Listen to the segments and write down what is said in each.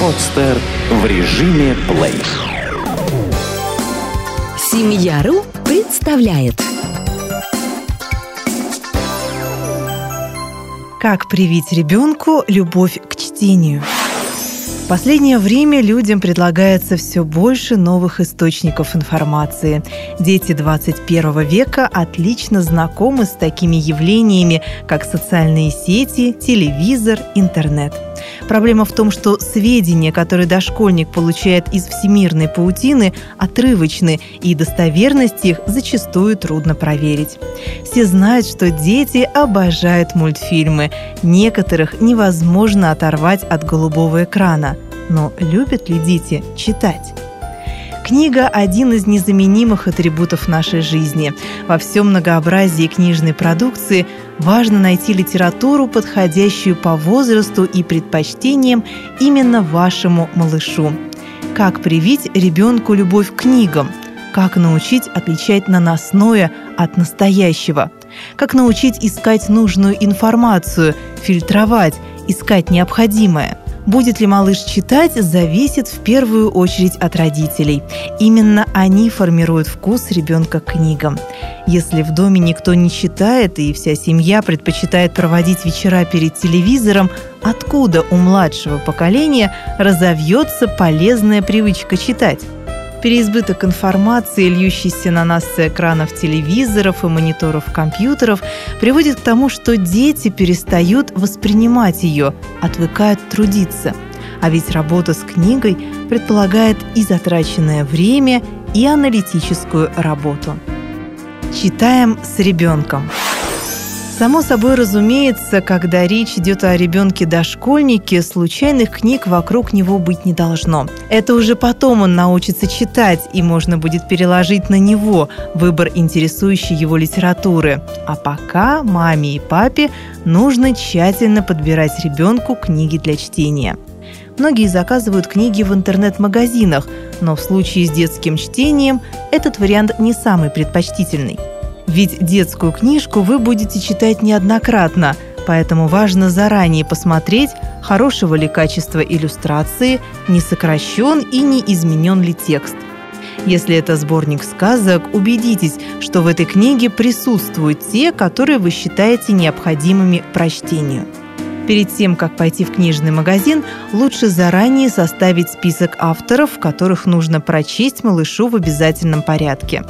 Подстер в режиме плей. Семья.ру представляет Как привить ребенку любовь к чтению? В последнее время людям предлагается все больше новых источников информации. Дети 21 века отлично знакомы с такими явлениями, как социальные сети, телевизор, интернет. Проблема в том, что сведения, которые дошкольник получает из всемирной паутины, отрывочны, и достоверность их зачастую трудно проверить. Все знают, что дети обожают мультфильмы. Некоторых невозможно оторвать от голубого экрана. Но любят ли дети читать? Книга – один из незаменимых атрибутов нашей жизни. Во всем многообразии книжной продукции важно найти литературу, подходящую по возрасту и предпочтениям именно вашему малышу. Как привить ребенку любовь к книгам? Как научить отличать наносное от настоящего? Как научить искать нужную информацию, фильтровать, искать необходимое – Будет ли малыш читать, зависит в первую очередь от родителей. Именно они формируют вкус ребенка к книгам. Если в доме никто не читает и вся семья предпочитает проводить вечера перед телевизором, откуда у младшего поколения разовьется полезная привычка читать? Переизбыток информации, льющийся на нас с экранов телевизоров и мониторов компьютеров, приводит к тому, что дети перестают воспринимать ее, отвыкают трудиться. А ведь работа с книгой предполагает и затраченное время, и аналитическую работу. Читаем с ребенком. Само собой разумеется, когда речь идет о ребенке-дошкольнике, случайных книг вокруг него быть не должно. Это уже потом он научится читать, и можно будет переложить на него выбор интересующей его литературы. А пока маме и папе нужно тщательно подбирать ребенку книги для чтения. Многие заказывают книги в интернет-магазинах, но в случае с детским чтением этот вариант не самый предпочтительный. Ведь детскую книжку вы будете читать неоднократно, поэтому важно заранее посмотреть, хорошего ли качества иллюстрации, не сокращен и не изменен ли текст. Если это сборник сказок, убедитесь, что в этой книге присутствуют те, которые вы считаете необходимыми прочтению. Перед тем, как пойти в книжный магазин, лучше заранее составить список авторов, которых нужно прочесть малышу в обязательном порядке.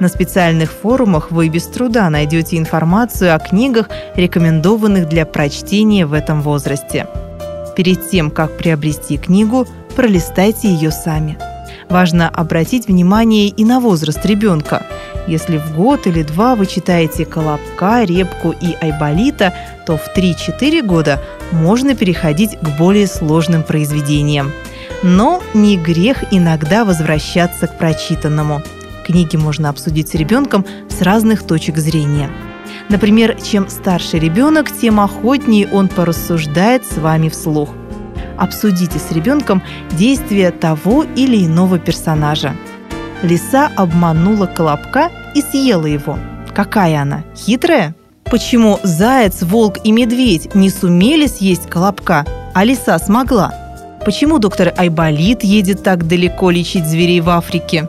На специальных форумах вы без труда найдете информацию о книгах, рекомендованных для прочтения в этом возрасте. Перед тем, как приобрести книгу, пролистайте ее сами. Важно обратить внимание и на возраст ребенка. Если в год или два вы читаете «Колобка», «Репку» и «Айболита», то в 3-4 года можно переходить к более сложным произведениям. Но не грех иногда возвращаться к прочитанному – книги можно обсудить с ребенком с разных точек зрения. Например, чем старше ребенок, тем охотнее он порассуждает с вами вслух. Обсудите с ребенком действия того или иного персонажа. Лиса обманула Колобка и съела его. Какая она? Хитрая? Почему заяц, волк и медведь не сумели съесть Колобка, а лиса смогла? Почему доктор Айболит едет так далеко лечить зверей в Африке?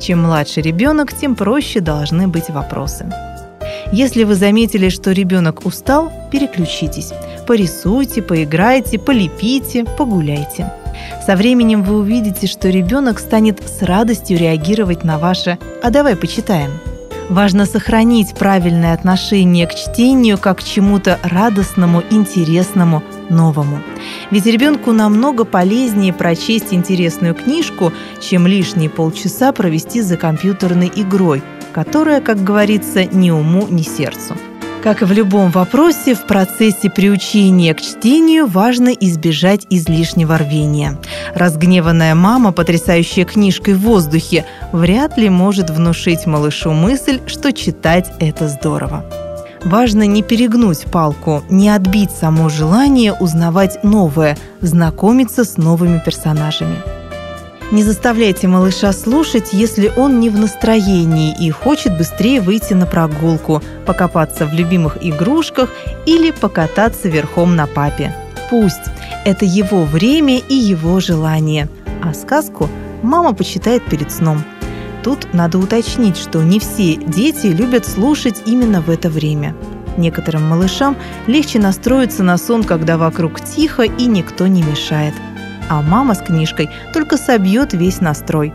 Чем младше ребенок, тем проще должны быть вопросы. Если вы заметили, что ребенок устал, переключитесь. Порисуйте, поиграйте, полепите, погуляйте. Со временем вы увидите, что ребенок станет с радостью реагировать на ваше «а давай почитаем». Важно сохранить правильное отношение к чтению как к чему-то радостному, интересному, новому. Ведь ребенку намного полезнее прочесть интересную книжку, чем лишние полчаса провести за компьютерной игрой, которая, как говорится, ни уму, ни сердцу. Как и в любом вопросе, в процессе приучения к чтению важно избежать излишнего рвения. Разгневанная мама, потрясающая книжкой в воздухе, вряд ли может внушить малышу мысль, что читать – это здорово. Важно не перегнуть палку, не отбить само желание узнавать новое, знакомиться с новыми персонажами. Не заставляйте малыша слушать, если он не в настроении и хочет быстрее выйти на прогулку, покопаться в любимых игрушках или покататься верхом на папе. Пусть. Это его время и его желание. А сказку мама почитает перед сном. Тут надо уточнить, что не все дети любят слушать именно в это время. Некоторым малышам легче настроиться на сон, когда вокруг тихо и никто не мешает – а мама с книжкой только собьет весь настрой.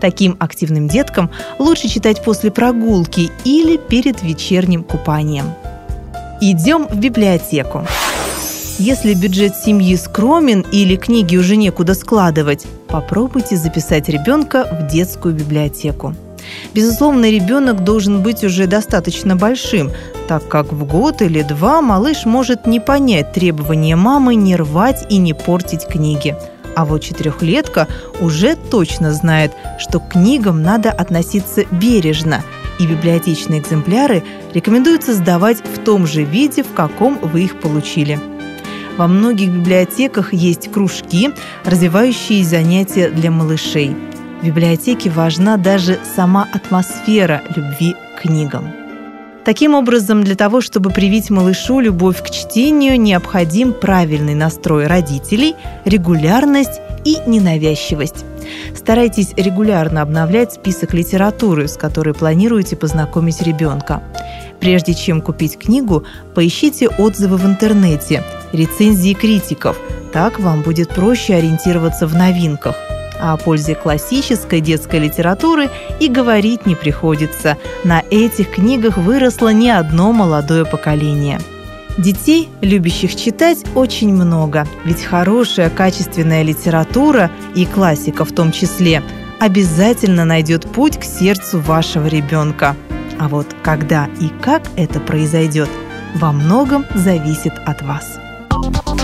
Таким активным деткам лучше читать после прогулки или перед вечерним купанием. Идем в библиотеку. Если бюджет семьи скромен или книги уже некуда складывать, попробуйте записать ребенка в детскую библиотеку. Безусловно, ребенок должен быть уже достаточно большим, так как в год или два малыш может не понять требования мамы не рвать и не портить книги. А вот четырехлетка уже точно знает, что к книгам надо относиться бережно, и библиотечные экземпляры рекомендуется сдавать в том же виде, в каком вы их получили. Во многих библиотеках есть кружки, развивающие занятия для малышей – в библиотеке важна даже сама атмосфера любви к книгам. Таким образом, для того, чтобы привить малышу любовь к чтению, необходим правильный настрой родителей, регулярность и ненавязчивость. Старайтесь регулярно обновлять список литературы, с которой планируете познакомить ребенка. Прежде чем купить книгу, поищите отзывы в интернете, рецензии критиков. Так вам будет проще ориентироваться в новинках – а о пользе классической детской литературы и говорить не приходится. На этих книгах выросло не одно молодое поколение. Детей, любящих читать, очень много, ведь хорошая качественная литература и классика в том числе обязательно найдет путь к сердцу вашего ребенка. А вот когда и как это произойдет, во многом зависит от вас.